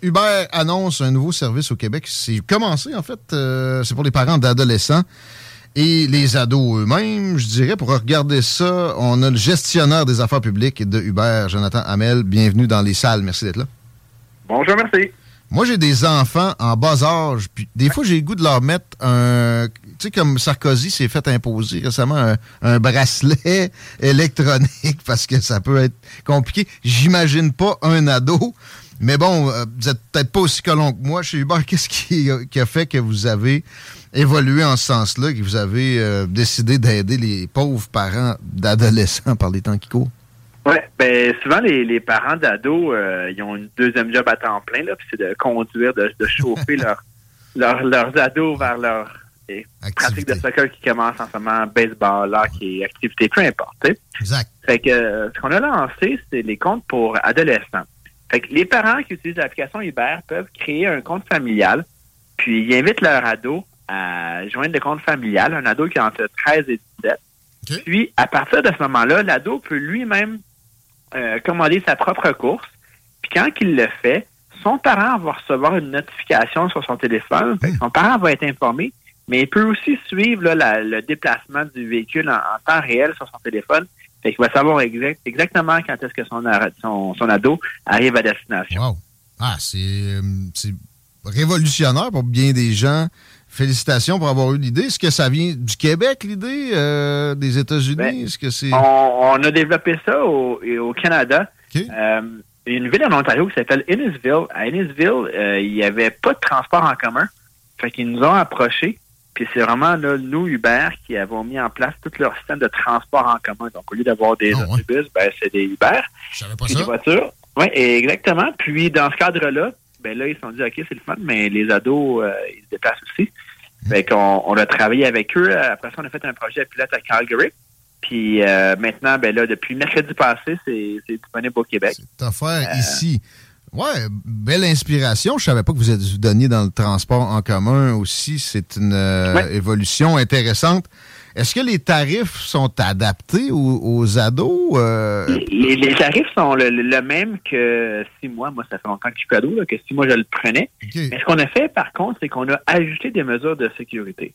Uber annonce un nouveau service au Québec. C'est commencé, en fait. euh, c'est pour les parents d'adolescents et les ados eux-mêmes. Je dirais, pour regarder ça, on a le gestionnaire des affaires publiques de Uber, Jonathan Hamel. Bienvenue dans les salles. Merci d'être là. Bonjour, merci. Moi, j'ai des enfants en bas âge, puis des fois, j'ai le goût de leur mettre un... Tu sais, comme Sarkozy s'est fait imposer récemment un, un bracelet électronique parce que ça peut être compliqué. J'imagine pas un ado, mais bon, euh, vous êtes peut-être pas aussi colon que moi chez Uber. Qu'est-ce qui, a- qui a fait que vous avez évolué en ce sens-là, que vous avez euh, décidé d'aider les pauvres parents d'adolescents par les temps qui courent? Oui, ben souvent les, les parents d'ados, euh, ils ont une deuxième job à temps plein, là, puis c'est de conduire, de, de chauffer leur, leur- leurs ados vers leur eh, pratique de soccer qui commence en ce moment, baseball, hockey, activité, peu importe. Exact. Fait que ce qu'on a lancé, c'est les comptes pour adolescents. Fait que les parents qui utilisent l'application Uber peuvent créer un compte familial, puis ils invitent leur ado à joindre le compte familial, un ado qui a entre 13 et 17. Puis, à partir de ce moment-là, l'ado peut lui-même euh, commander sa propre course. Puis quand il le fait, son parent va recevoir une notification sur son téléphone. Que son parent va être informé, mais il peut aussi suivre là, la- le déplacement du véhicule en, en temps réel sur son téléphone. Fait qu'il va savoir exact- exactement quand est-ce que son, ara- son, son ado arrive à destination. Wow. Ah, c'est euh, c'est révolutionnaire pour bien des gens. Félicitations pour avoir eu l'idée. Est-ce que ça vient du Québec, l'idée, euh, des États-Unis? Ben, Est-ce que c'est. On, on a développé ça au, au Canada. Euh, il y a une ville en Ontario qui s'appelle Innisville. À Innisville, euh, il n'y avait pas de transport en commun. Fait qu'ils nous ont approchés. Puis c'est vraiment là, nous, Uber, qui avons mis en place tout leur système de transport en commun. Donc, au lieu d'avoir des autobus, ben, c'est des Uber. Puis des voitures. Oui, exactement. Puis dans ce cadre-là, ben là, ils se sont dit, OK, c'est le fun, mais les ados, euh, ils se déplacent aussi. Fait qu'on on a travaillé avec eux. Après ça, on a fait un projet pilote à Calgary. Puis euh, maintenant, ben là, depuis mercredi passé, c'est c'est disponible au Québec. Cette affaire ici. Ouais, belle inspiration. Je savais pas que vous êtes vous donniez dans le transport en commun aussi. C'est une euh, Ouais. évolution intéressante. Est-ce que les tarifs sont adaptés aux, aux ados? Euh, Les, les tarifs sont le, même que six mois. Moi, ça fait longtemps que je suis là, que six mois, je le prenais. Mais ce qu'on a fait, par contre, c'est qu'on a ajouté des mesures de sécurité.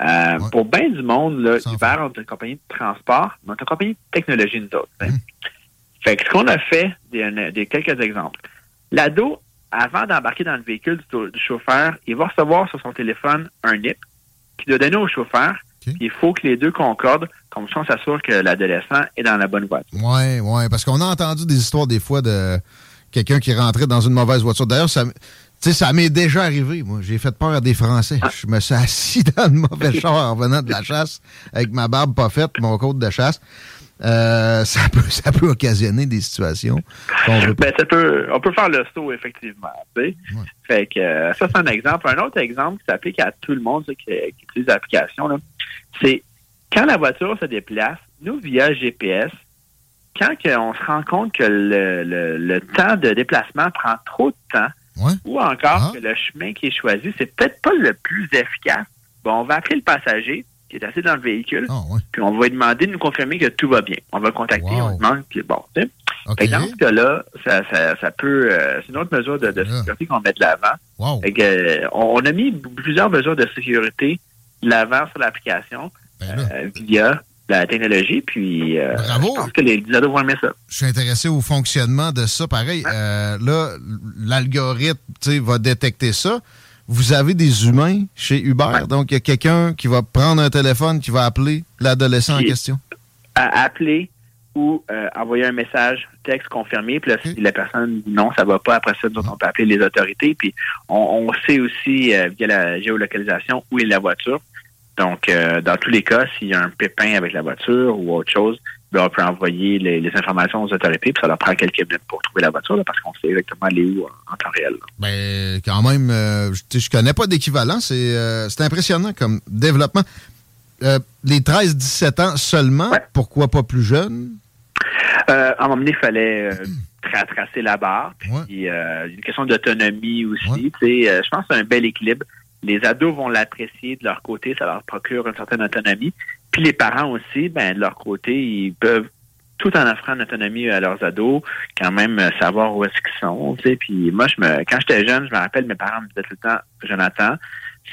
Euh, Pour bien du monde, là, Uber, on est une compagnie de transport, mais on est une compagnie de technologie, nous autres. hein. Fait que ce qu'on a fait, des, des quelques exemples. L'ado, avant d'embarquer dans le véhicule du, du chauffeur, il va recevoir sur son téléphone un NIP qui qu'il doit donner au chauffeur. Il faut que les deux concordent, comme ça on s'assure que l'adolescent est dans la bonne voiture. Oui, oui, parce qu'on a entendu des histoires des fois de quelqu'un qui rentrait dans une mauvaise voiture. D'ailleurs, ça, tu sais, ça m'est déjà arrivé, moi. J'ai fait peur à des Français. Ah. Je me suis assis dans le mauvais char en venant de la chasse avec ma barbe pas faite, mon côte de chasse. Euh, ça, peut, ça peut occasionner des situations qu'on veut Ben, ça peut, on peut faire le saut, effectivement. tu sais. Fait que euh, ça, c'est un exemple. Un autre exemple qui s'applique à tout le monde qui, qui utilise l'application, c'est quand la voiture se déplace, nous, via GPS, quand on se rend compte que le, le- le temps de déplacement prend trop de temps, ou encore que le chemin qui est choisi, c'est peut-être pas le plus efficace, bon, on va appeler le passager qui est assis dans le véhicule, puis on va lui demander de nous confirmer que tout va bien. On va le contacter, on lui demande, puis bon, tu sais. Dans ce cas-là, ça, ça, ça peut, euh, c'est une autre mesure de, de sécurité qu'on met de l'avant. Que, euh, on, on a mis plusieurs mesures de sécurité de l'avant sur l'application euh, via la technologie, puis euh, je pense que les, ados vont aimer ça. je suis intéressé au fonctionnement de ça. Pareil, euh, là, l'algorithme va détecter ça. Vous avez des humains chez Uber, donc il y a quelqu'un qui va prendre un téléphone, qui va appeler l'adolescent en question. à appeler ou euh, envoyer un message texte confirmé. Puis là, si la personne dit non, ça va pas, après ça, autres, on peut appeler les autorités. Puis on, on sait aussi, euh, via la géolocalisation, où est la voiture. Donc, euh, dans tous les cas, s'il y a un pépin avec la voiture ou autre chose, on peut envoyer les, les informations aux autorités, puis ça leur prend quelques minutes pour trouver la voiture, là, parce qu'on sait exactement aller où en, en temps réel. là. Ben, quand même, euh, je- connais pas d'équivalent. C'est euh, impressionnant comme développement. Euh, les 13-17 ans seulement, pourquoi pas plus jeunes? À un moment donné, il fallait tra- tracer la barre. Puis, une question d'autonomie aussi. Je pense que c'est un bel équilibre. Les ados vont l'apprécier de leur côté, ça leur procure une certaine autonomie. Puis les parents aussi, ben de leur côté, ils peuvent tout en offrant une autonomie à leurs ados, quand même euh, savoir où est-ce qu'ils sont. Tu sais. Puis moi, je me, quand j'étais jeune, je me rappelle, mes parents me disaient tout le temps, Jonathan,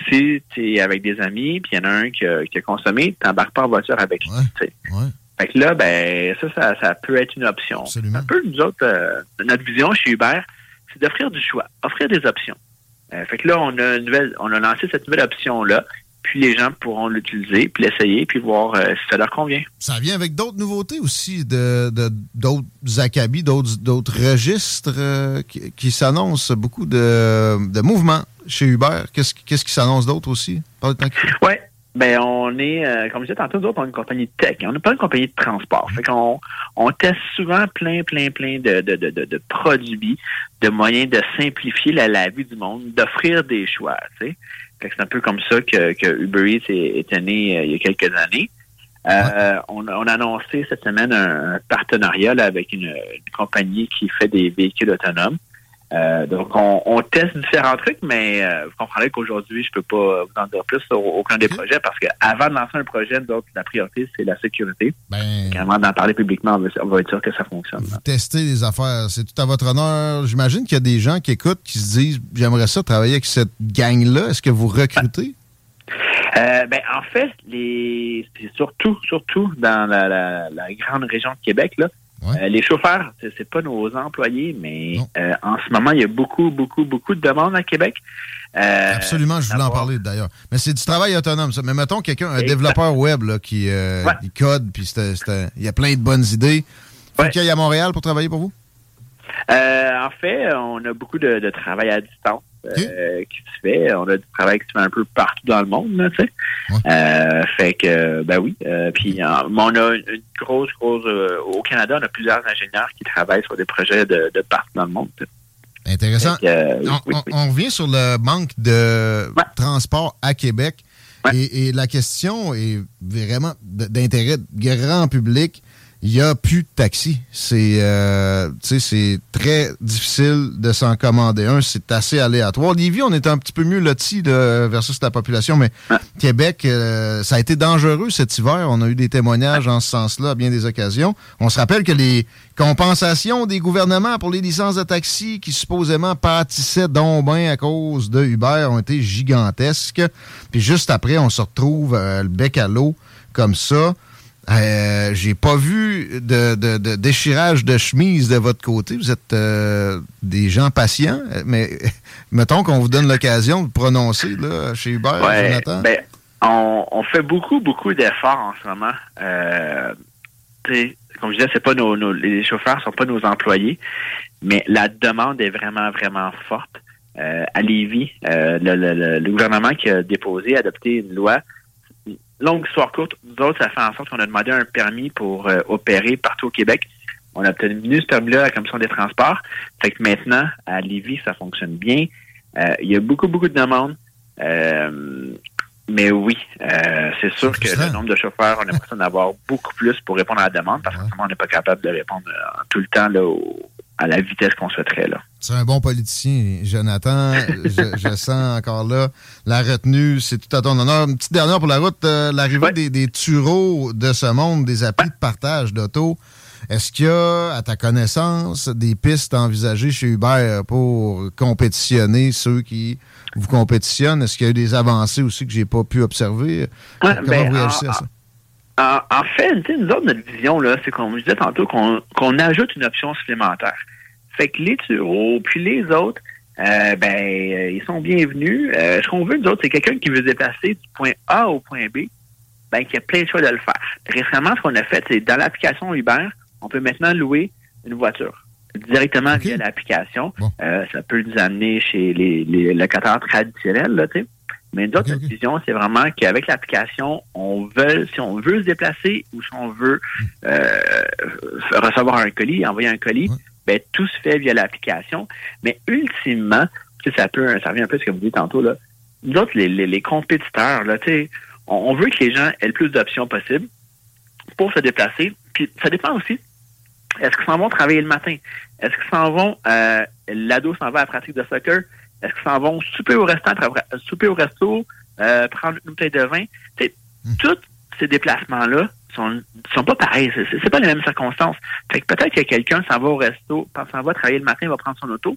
si tu es avec des amis, puis il y en a un qui a, qui a consommé, t'embarques pas en voiture avec lui. tu sais. Fait que là, ben, ça, ça, ça peut être une option. Un peu, nous autres, euh, notre vision chez Uber, c'est d'offrir du choix, offrir des options. Euh, fait que là, on a une nouvelle, on a lancé cette nouvelle option-là, puis les gens pourront l'utiliser, puis l'essayer, puis voir euh, si ça leur convient. Ça vient avec d'autres nouveautés aussi, de d'autres acabits, d'autres d'autres registres euh, qui, qui s'annoncent, beaucoup de, de mouvements chez Uber. Qu'est-ce qui- qu'est-ce qui s'annonce d'autre aussi? Ouais. Ben, on est, euh, comme je disais tantôt, nous autres, on est une compagnie de tech. On n'est pas une compagnie de transport. Fait qu'on on teste souvent plein, plein, plein de, de, de, de, de produits, de moyens de simplifier la, la vie du monde, d'offrir des choix, sais. C'est un peu comme ça que, Uber Eats est, né euh, il y a quelques années. Euh, on, a- on a annoncé cette semaine un, un partenariat là, avec une, une compagnie qui fait des véhicules autonomes. Euh, donc, on, on teste différents trucs, mais euh, vous comprendrez qu'aujourd'hui, je peux pas vous en dire plus sur aucun des projets parce qu'avant de lancer un projet, la priorité, c'est la sécurité. Ben, avant d'en parler publiquement, on va, on va être sûr que ça fonctionne. là. Tester les affaires, c'est tout à votre honneur. J'imagine qu'il y a des gens qui écoutent, qui se disent J'aimerais ça travailler avec cette gang-là. Est-ce que vous recrutez? Euh, ben, en fait, les c'est surtout, surtout dans la, la, la grande région de Québec, là. Euh, les chauffeurs, c'est pas nos employés, mais euh, en ce moment, il y a beaucoup, beaucoup, beaucoup de demandes à Québec. Euh, Absolument, je voulais en parler d'ailleurs. Mais c'est du travail autonome, ça. Mais mettons quelqu'un, un développeur web là, qui il code, puis il y a plein de bonnes idées. Faut qu'il aille à Montréal pour travailler pour vous? En fait, on a beaucoup de, de travail à distance euh, qui se fait. On a du travail qui se fait un peu partout dans le monde, là, tu sais. Euh, fait que, ben oui. Euh, puis, on a une grosse, grosse... euh, au Canada, on a plusieurs ingénieurs qui travaillent sur des projets de, de partout dans le monde. Intéressant. Que, on, oui, on- oui. on revient sur le manque de transport à Québec. Et, et la question est vraiment d'intérêt grand public. Il n'y a plus de taxi. C'est euh, tu sais, c'est très difficile de s'en commander un. C'est assez aléatoire. Lévis, on est un petit peu mieux loti là, versus la population, mais Québec, euh, ça a été dangereux cet hiver. On a eu des témoignages en ce sens-là à bien des occasions. On se rappelle que les compensations des gouvernements pour les licences de taxi qui supposément pâtissaient donc bien à cause de Uber ont été gigantesques. Puis juste après, on se retrouve euh, le bec à l'eau comme ça. Euh, J'ai pas vu de, de- de déchirage de chemise de votre côté. Vous êtes euh, des gens patients, mais mettons qu'on vous donne l'occasion de prononcer là, chez Uber, Ouais, Jonathan. ben, on, on fait beaucoup, beaucoup d'efforts en ce moment. Euh, comme je disais, c'est pas nos, nos- les chauffeurs sont pas nos employés, mais la demande est vraiment, vraiment forte. À Lévis, le, le- le- le gouvernement qui a déposé, adopté une loi. Longue histoire courte, nous autres, ça fait en sorte qu'on a demandé un permis pour euh, opérer partout au Québec. On a obtenu ce permis-là à la Commission des transports. Fait que maintenant, à Lévis, ça fonctionne bien. Euh, il y a beaucoup, beaucoup de demandes. Euh, mais oui, euh, c'est sûr que le nombre de chauffeurs, on a l'impression d'avoir beaucoup plus pour répondre à la demande parce que on n'est pas capable de répondre euh, tout le temps là, au- à la vitesse qu'on souhaiterait. Là. C'est un bon politicien, Jonathan. je, je sens encore là la retenue. C'est tout à ton honneur. Une petite dernière pour la route. euh, L'arrivée des, des tureaux de ce monde, des applis de partage d'auto. Est-ce qu'il y a, à ta connaissance, des pistes envisagées chez Uber pour compétitionner ceux qui vous compétitionnent? Est-ce qu'il y a eu des avancées aussi que j'ai pas pu observer? Ouais, Comment ben, vous réagissez à ça? En, en fait, tu sais, nous autres, notre vision, là, c'est comme je disais tantôt, qu'on qu'on ajoute une option supplémentaire. Fait que les tureaux, puis les autres, euh, ben, euh, ils sont bienvenus. Euh, ce qu'on veut, nous autres, c'est quelqu'un qui veut se déplacer du point A au point B, ben, qui a plein de choix de le faire. Récemment, ce qu'on a fait, c'est dans l'application Uber, on peut maintenant louer une voiture directement via l'application. Euh, ça peut nous amener chez les, les locataires traditionnels, là, tu sais. Mais nous autres, notre vision, c'est vraiment qu'avec l'application, on veut, si on veut se déplacer ou si on veut euh, recevoir un colis, envoyer un colis, ben tout se fait via l'application. Mais ultimement, tu sais, ça peut, ça revient un peu à ce que vous dites tantôt là. Nous autres, les, les, les compétiteurs, là, tu sais, on, on veut que les gens aient le plus d'options possible pour se déplacer. Puis ça dépend aussi. Est-ce qu'ils s'en vont travailler le matin? Est-ce qu'ils s'en vont, euh, l'ado s'en va à la pratique de soccer? Est-ce qu'ils s'en vont souper au restaurant, souper au resto, euh, prendre une bouteille de vin? Sais, tous ces déplacements-là sont, sont pas pareils. C'est, pas les mêmes circonstances. Fait que peut-être que quelqu'un s'en va au resto, s'en va travailler le matin, il va prendre son auto,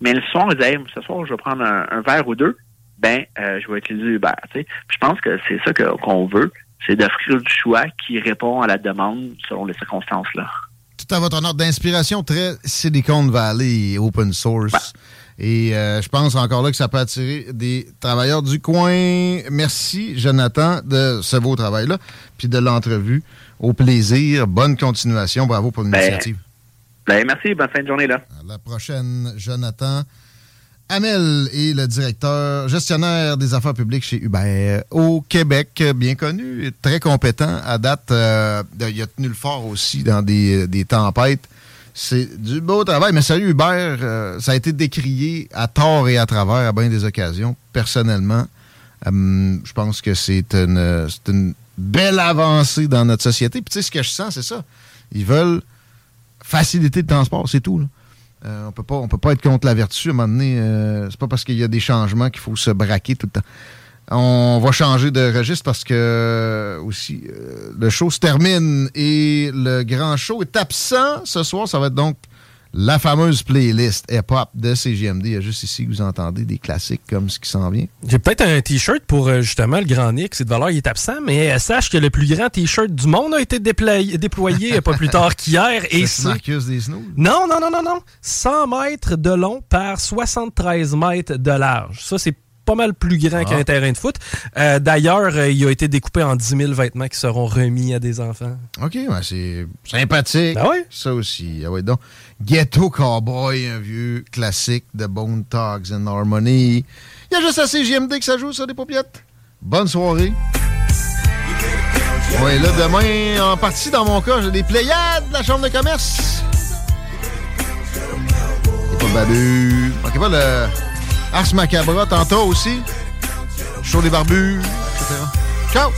mais le soir, il dit, Hey, ce soir, je vais prendre un, un verre ou deux, ben, euh, je vais utiliser Uber. Je pense que c'est ça qu'on veut, c'est d'offrir du choix qui répond à la demande selon les circonstances, là. tout à votre honneur d'inspiration très Silicon Valley open source. Et euh, je pense encore là que ça peut attirer des travailleurs du coin. Merci, Jonathan, de ce beau travail-là, puis de l'entrevue. Au plaisir. Bonne continuation. Bravo pour l'initiative. Ben, merci, bonne fin de journée, là. À la prochaine, Jonathan. Amel est le directeur gestionnaire des affaires publiques chez Uber au Québec, bien connu, très compétent à date. euh, il a tenu le fort aussi dans des, des tempêtes. C'est du beau travail, mais sérieux, Uber, euh, ça a été décrié à tort et à travers à bien des occasions. Personnellement, euh, je pense que c'est une, belle avancée dans notre société. Puis tu sais, ce que je sens, c'est ça. Ils veulent faciliter le transport, c'est tout. Euh, on peut peut pas être contre la vertu. À un moment donné, euh, c'est pas parce qu'il y a des changements qu'il faut se braquer tout le temps. On va changer de registre parce que euh, aussi euh, le show se termine et le grand show est absent ce soir. Ça va être donc la fameuse playlist hip-hop de CGMD. Il y a juste ici que vous entendez des classiques comme ce qui s'en vient. J'ai peut-être un t-shirt pour euh, justement le grand Nick. C'est de valeur, il est absent, mais sache que le plus grand t-shirt du monde a été déployé, déployé pas plus tard qu'hier. Et C'est. Marcus des Snooze. Non, non, non, non, non. 100 mètres de long par 73 mètres de large. Ça, c'est pas mal plus grand Ah. qu'un terrain de foot. Euh, D'ailleurs, euh, il a été découpé en 10 000 vêtements qui seront remis à des enfants. OK, ben c'est sympathique. Ah ouais? Ça aussi. Ah ouais, donc, Ghetto Cowboy, un vieux classique de Bone Dogs and Harmony. Il y a juste à CGMD que ça joue, ça, des paupiettes. Bonne soirée. Ouais, là, demain, en partie, dans mon cas, j'ai des Pléiades de la Chambre de commerce. Et pas Babu. Manquez pas le Ars Macabra tantôt aussi. Show des barbus, etc. Ciao!